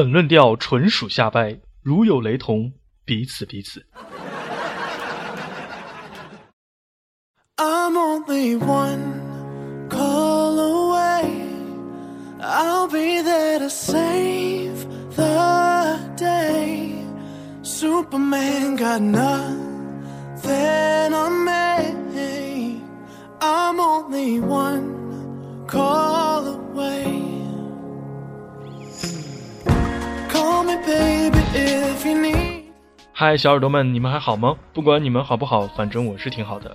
本论调纯属瞎掰，如有雷同，彼此彼此。I'm only one call away. I'll be there to save the day. Superman got nothing 嗨，小耳朵们，你们还好吗？不管你们好不好，反正我是挺好的。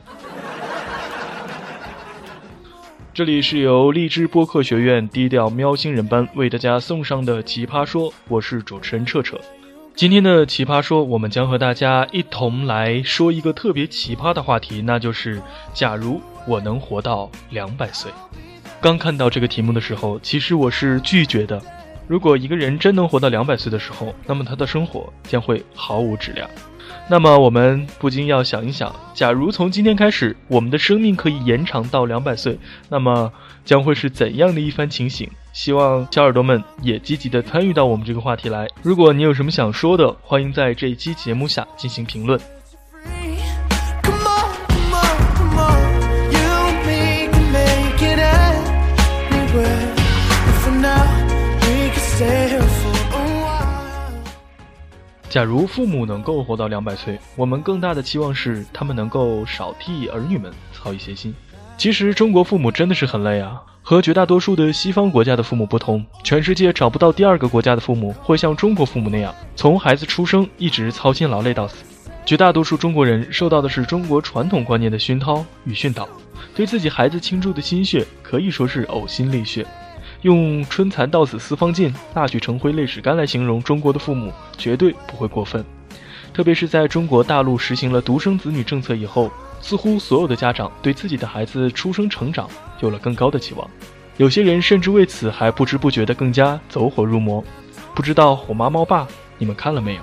这里是由荔枝播客学院低调喵星人班为大家送上的奇葩说，我是主持人彻彻。今天的奇葩说，我们将和大家一同来说一个特别奇葩的话题，那就是假如我能活到两百岁。刚看到这个题目的时候，其实我是拒绝的。如果一个人真能活到两百岁的时候，那么他的生活将会毫无质量。那么我们不禁要想一想，假如从今天开始，我们的生命可以延长到两百岁，那么将会是怎样的一番情形？希望小耳朵们也积极的参与到我们这个话题来。如果你有什么想说的，欢迎在这一期节目下进行评论。假如父母能够活到两百岁，我们更大的期望是他们能够少替儿女们操一些心。其实中国父母真的是很累啊，和绝大多数的西方国家的父母不同，全世界找不到第二个国家的父母会像中国父母那样，从孩子出生一直操心劳累到死。绝大多数中国人受到的是中国传统观念的熏陶与训导，对自己孩子倾注的心血可以说是呕心沥血。用“春蚕到死丝方尽，蜡炬成灰泪始干”来形容中国的父母，绝对不会过分。特别是在中国大陆实行了独生子女政策以后，似乎所有的家长对自己的孩子出生成长有了更高的期望。有些人甚至为此还不知不觉地更加走火入魔。不知道《虎妈猫爸》你们看了没有？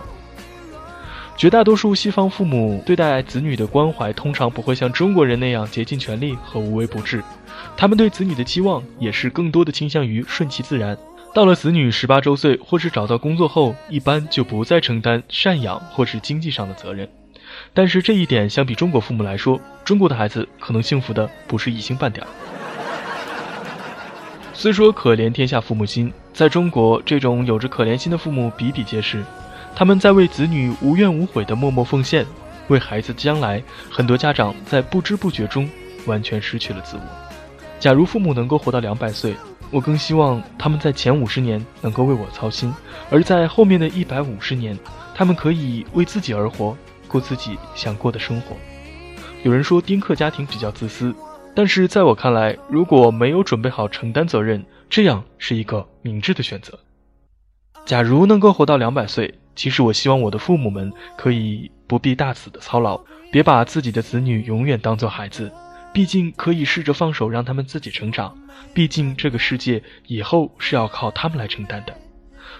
绝大多数西方父母对待子女的关怀，通常不会像中国人那样竭尽全力和无微不至。他们对子女的期望也是更多的倾向于顺其自然。到了子女十八周岁或是找到工作后，一般就不再承担赡养或是经济上的责任。但是这一点相比中国父母来说，中国的孩子可能幸福的不是一星半点。虽说可怜天下父母心，在中国这种有着可怜心的父母比比皆是，他们在为子女无怨无悔的默默奉献，为孩子将来，很多家长在不知不觉中完全失去了自我。假如父母能够活到两百岁，我更希望他们在前五十年能够为我操心，而在后面的一百五十年，他们可以为自己而活，过自己想过的生活。有人说丁克家庭比较自私，但是在我看来，如果没有准备好承担责任，这样是一个明智的选择。假如能够活到两百岁，其实我希望我的父母们可以不必大肆的操劳，别把自己的子女永远当做孩子。毕竟可以试着放手，让他们自己成长。毕竟这个世界以后是要靠他们来承担的。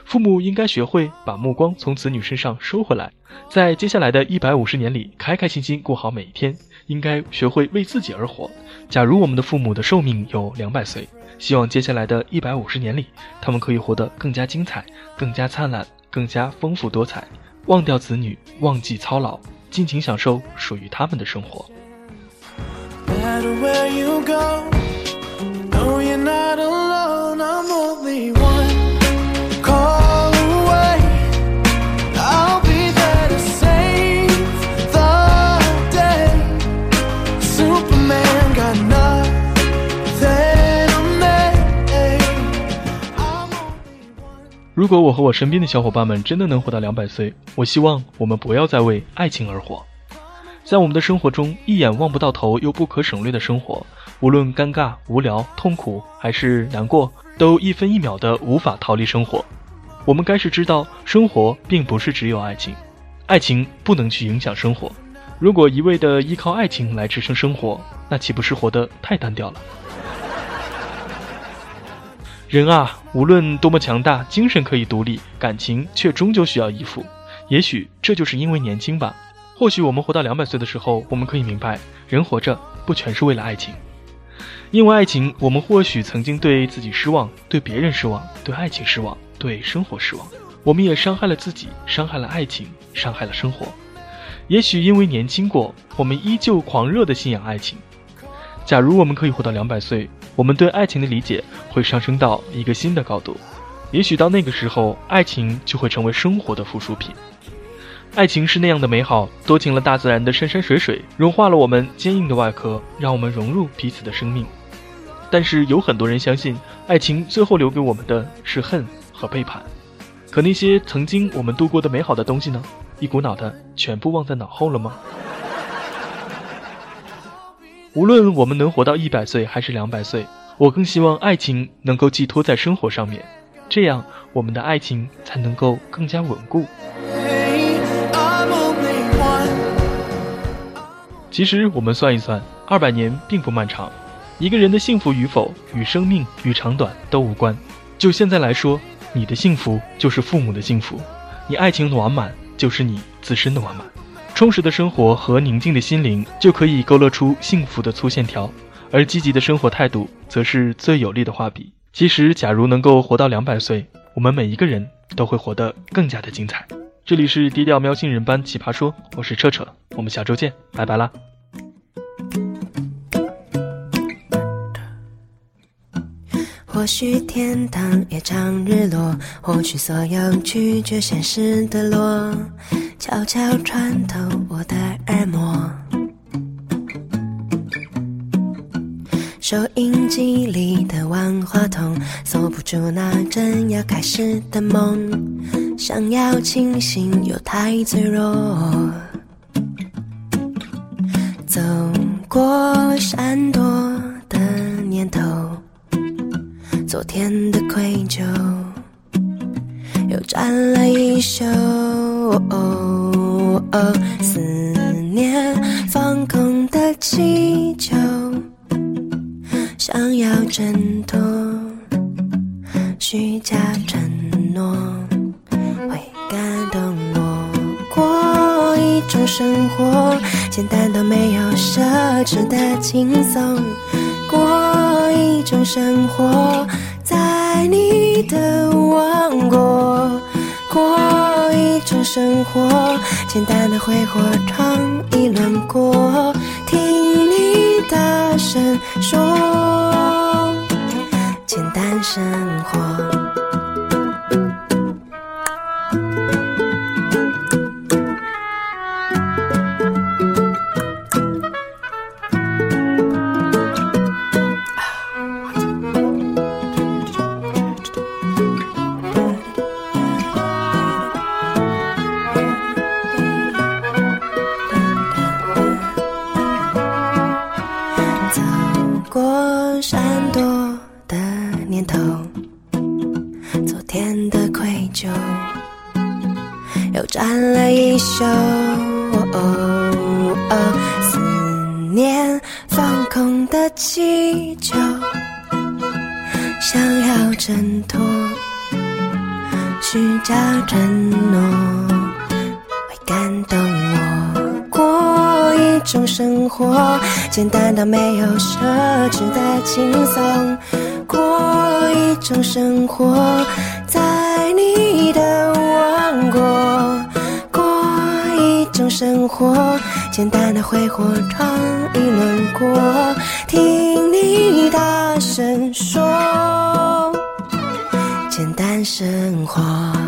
父母应该学会把目光从子女身上收回来，在接下来的一百五十年里，开开心心过好每一天。应该学会为自己而活。假如我们的父母的寿命有两百岁，希望接下来的一百五十年里，他们可以活得更加精彩、更加灿烂、更加丰富多彩。忘掉子女，忘记操劳，尽情享受属于他们的生活。如果我和我身边的小伙伴们真的能活到两百岁我希望我们不要再为爱情而活在我们的生活中，一眼望不到头又不可省略的生活，无论尴尬、无聊、痛苦还是难过，都一分一秒的无法逃离生活。我们该是知道，生活并不是只有爱情，爱情不能去影响生活。如果一味的依靠爱情来支撑生活，那岂不是活得太单调了？人啊，无论多么强大，精神可以独立，感情却终究需要依附。也许这就是因为年轻吧。或许我们活到两百岁的时候，我们可以明白，人活着不全是为了爱情。因为爱情，我们或许曾经对自己失望，对别人失望，对爱情失望，对生活失望。我们也伤害了自己，伤害了爱情，伤害了生活。也许因为年轻过，我们依旧狂热的信仰爱情。假如我们可以活到两百岁，我们对爱情的理解会上升到一个新的高度。也许到那个时候，爱情就会成为生活的附属品。爱情是那样的美好，多情了大自然的山山水水，融化了我们坚硬的外壳，让我们融入彼此的生命。但是有很多人相信，爱情最后留给我们的是恨和背叛。可那些曾经我们度过的美好的东西呢？一股脑的全部忘在脑后了吗？无论我们能活到一百岁还是两百岁，我更希望爱情能够寄托在生活上面，这样我们的爱情才能够更加稳固。其实我们算一算，二百年并不漫长，一个人的幸福与否与生命与长短都无关。就现在来说，你的幸福就是父母的幸福，你爱情的完满就是你自身的完满。充实的生活和宁静的心灵就可以勾勒出幸福的粗线条，而积极的生活态度则是最有力的画笔。其实，假如能够活到两百岁，我们每一个人都会活得更加的精彩。这里是低调喵星人班奇葩说，我是彻彻，我们下周见，拜拜啦。或许天堂也常日落，或许所有拒绝现实的落。悄悄穿透我的耳膜，收音机里的万花筒锁不住那正要开始的梦，想要清醒又太脆弱，走过山多昨天的愧疚。又站了一宿，思念放空的气球，想要挣脱虚假承诺，会感动我。过一种生活，简单到没有奢侈的轻松，过一种生活。在你的王国过一种生活，简单的挥霍尝一轮过，听你大声说，简单生活。气球，想要挣脱虚假承诺，会感动我。过一种生活，简单到没有奢侈的轻松。过一种生活，在你的王国。过一种生活，简单的挥霍尝一轮过，听你大声说，简单生活。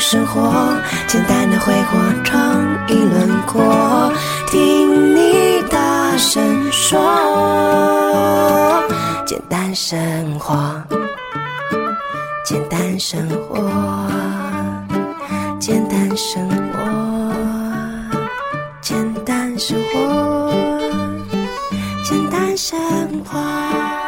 生活，简单的挥霍闯一轮过，听你大声说，简单生活，简单生活，简单生活，简单生活，简单生活，简单生活。